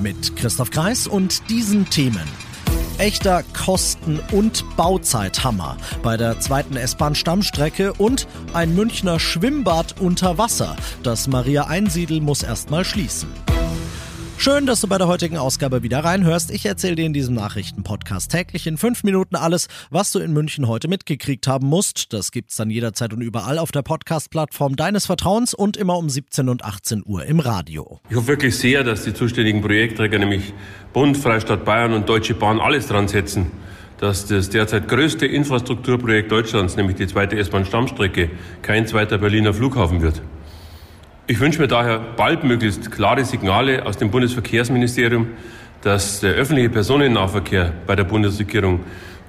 Mit Christoph Kreis und diesen Themen. Echter Kosten- und Bauzeithammer bei der zweiten S-Bahn-Stammstrecke und ein Münchner Schwimmbad unter Wasser. Das Maria Einsiedel muss erstmal schließen. Schön, dass du bei der heutigen Ausgabe wieder reinhörst. Ich erzähle dir in diesem Nachrichtenpodcast täglich in fünf Minuten alles, was du in München heute mitgekriegt haben musst. Das gibt's dann jederzeit und überall auf der Podcast-Plattform deines Vertrauens und immer um 17 und 18 Uhr im Radio. Ich hoffe wirklich sehr, dass die zuständigen Projektträger, nämlich Bund, Freistaat Bayern und Deutsche Bahn, alles dran setzen, dass das derzeit größte Infrastrukturprojekt Deutschlands, nämlich die zweite S-Bahn-Stammstrecke, kein zweiter Berliner Flughafen wird. Ich wünsche mir daher bald möglichst klare Signale aus dem Bundesverkehrsministerium, dass der öffentliche Personennahverkehr bei der Bundesregierung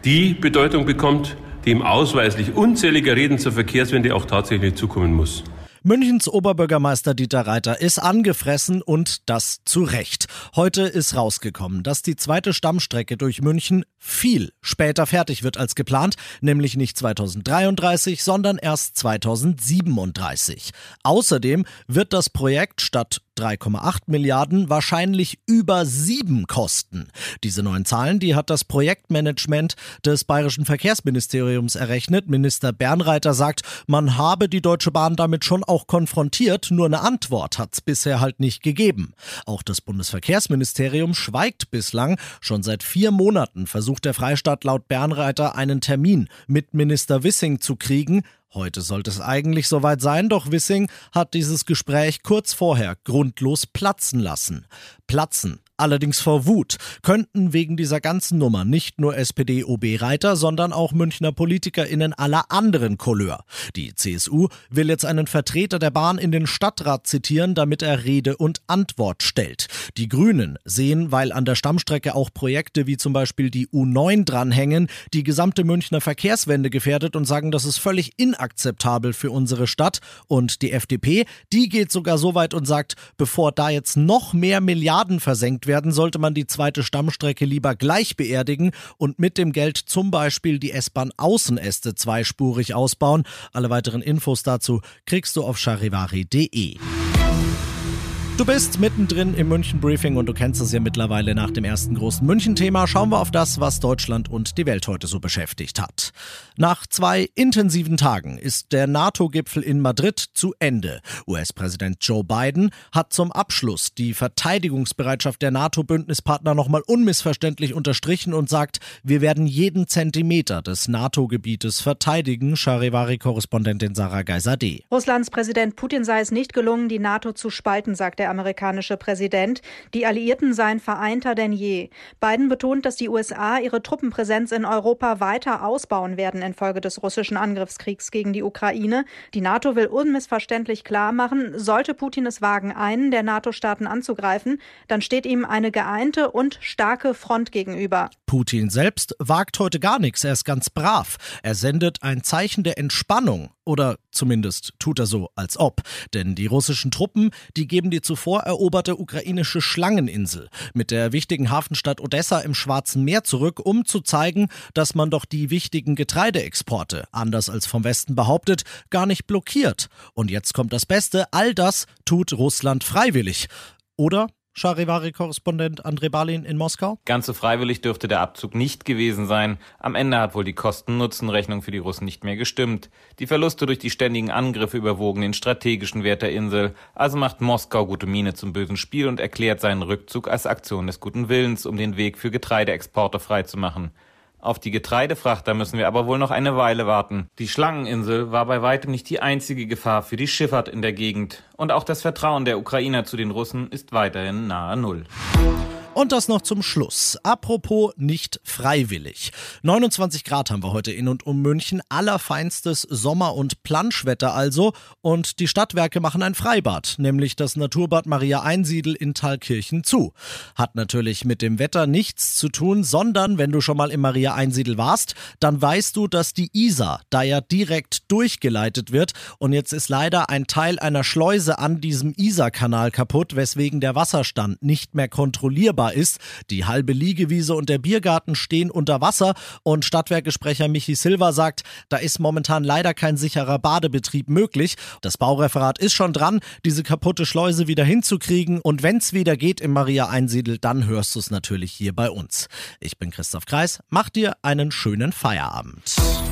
die Bedeutung bekommt, die ihm ausweislich unzähliger Reden zur Verkehrswende auch tatsächlich zukommen muss. Münchens Oberbürgermeister Dieter Reiter ist angefressen und das zu Recht. Heute ist rausgekommen, dass die zweite Stammstrecke durch München viel später fertig wird als geplant, nämlich nicht 2033, sondern erst 2037. Außerdem wird das Projekt statt 3,8 Milliarden wahrscheinlich über 7 kosten. Diese neuen Zahlen, die hat das Projektmanagement des Bayerischen Verkehrsministeriums errechnet. Minister Bernreiter sagt, man habe die Deutsche Bahn damit schon auch konfrontiert, nur eine Antwort hat es bisher halt nicht gegeben. Auch das Bundesverkehrsministerium schweigt bislang. Schon seit vier Monaten versucht der Freistaat laut Bernreiter einen Termin mit Minister Wissing zu kriegen. Heute sollte es eigentlich soweit sein, doch Wissing hat dieses Gespräch kurz vorher grundlos platzen lassen. Platzen allerdings vor Wut, könnten wegen dieser ganzen Nummer nicht nur SPD-OB-Reiter, sondern auch Münchner PolitikerInnen aller anderen Couleur. Die CSU will jetzt einen Vertreter der Bahn in den Stadtrat zitieren, damit er Rede und Antwort stellt. Die Grünen sehen, weil an der Stammstrecke auch Projekte wie zum Beispiel die U9 dranhängen, die gesamte Münchner Verkehrswende gefährdet und sagen, das ist völlig inakzeptabel für unsere Stadt. Und die FDP, die geht sogar so weit und sagt, bevor da jetzt noch mehr Milliarden versenkt werden, sollte man die zweite Stammstrecke lieber gleich beerdigen und mit dem Geld zum Beispiel die S-Bahn-Außenäste zweispurig ausbauen. Alle weiteren Infos dazu kriegst du auf charivari.de. Du bist mittendrin im München Briefing und du kennst es ja mittlerweile nach dem ersten großen München-Thema. Schauen wir auf das, was Deutschland und die Welt heute so beschäftigt hat. Nach zwei intensiven Tagen ist der NATO-Gipfel in Madrid zu Ende. US-Präsident Joe Biden hat zum Abschluss die Verteidigungsbereitschaft der NATO-Bündnispartner nochmal unmissverständlich unterstrichen und sagt, wir werden jeden Zentimeter des NATO-Gebietes verteidigen, Charivari-Korrespondentin Sarah Geiser-D. Russlands Präsident Putin sei es nicht gelungen, die NATO zu spalten, sagt er amerikanische Präsident. Die Alliierten seien vereinter denn je. Biden betont, dass die USA ihre Truppenpräsenz in Europa weiter ausbauen werden infolge des russischen Angriffskriegs gegen die Ukraine. Die NATO will unmissverständlich klar machen, sollte Putin es wagen, einen der NATO-Staaten anzugreifen, dann steht ihm eine geeinte und starke Front gegenüber. Putin selbst wagt heute gar nichts, er ist ganz brav. Er sendet ein Zeichen der Entspannung oder zumindest tut er so, als ob. Denn die russischen Truppen, die geben die zuvor eroberte ukrainische Schlangeninsel mit der wichtigen Hafenstadt Odessa im Schwarzen Meer zurück, um zu zeigen, dass man doch die wichtigen Getreideexporte, anders als vom Westen behauptet, gar nicht blockiert. Und jetzt kommt das Beste, all das tut Russland freiwillig. Oder Charivari-Korrespondent André Balin in Moskau? Ganz so freiwillig dürfte der Abzug nicht gewesen sein. Am Ende hat wohl die Kosten-Nutzen-Rechnung für die Russen nicht mehr gestimmt. Die Verluste durch die ständigen Angriffe überwogen den strategischen Wert der Insel. Also macht Moskau gute Miene zum bösen Spiel und erklärt seinen Rückzug als Aktion des guten Willens, um den Weg für Getreideexporte freizumachen. Auf die Getreidefrachter müssen wir aber wohl noch eine Weile warten. Die Schlangeninsel war bei weitem nicht die einzige Gefahr für die Schifffahrt in der Gegend. Und auch das Vertrauen der Ukrainer zu den Russen ist weiterhin nahe Null. Und das noch zum Schluss. Apropos nicht freiwillig. 29 Grad haben wir heute in und um München. Allerfeinstes Sommer- und Planschwetter also. Und die Stadtwerke machen ein Freibad, nämlich das Naturbad Maria Einsiedel in Thalkirchen zu. Hat natürlich mit dem Wetter nichts zu tun, sondern wenn du schon mal im Maria Einsiedel warst, dann weißt du, dass die Isar da ja direkt durchgeleitet wird. Und jetzt ist leider ein Teil einer Schleuse an diesem Isar-Kanal kaputt, weswegen der Wasserstand nicht mehr kontrollierbar ist. Die halbe Liegewiese und der Biergarten stehen unter Wasser und Stadtwerkesprecher Michi Silva sagt, da ist momentan leider kein sicherer Badebetrieb möglich. Das Baureferat ist schon dran, diese kaputte Schleuse wieder hinzukriegen und wenn es wieder geht im Maria Einsiedel, dann hörst du es natürlich hier bei uns. Ich bin Christoph Kreis, mach dir einen schönen Feierabend.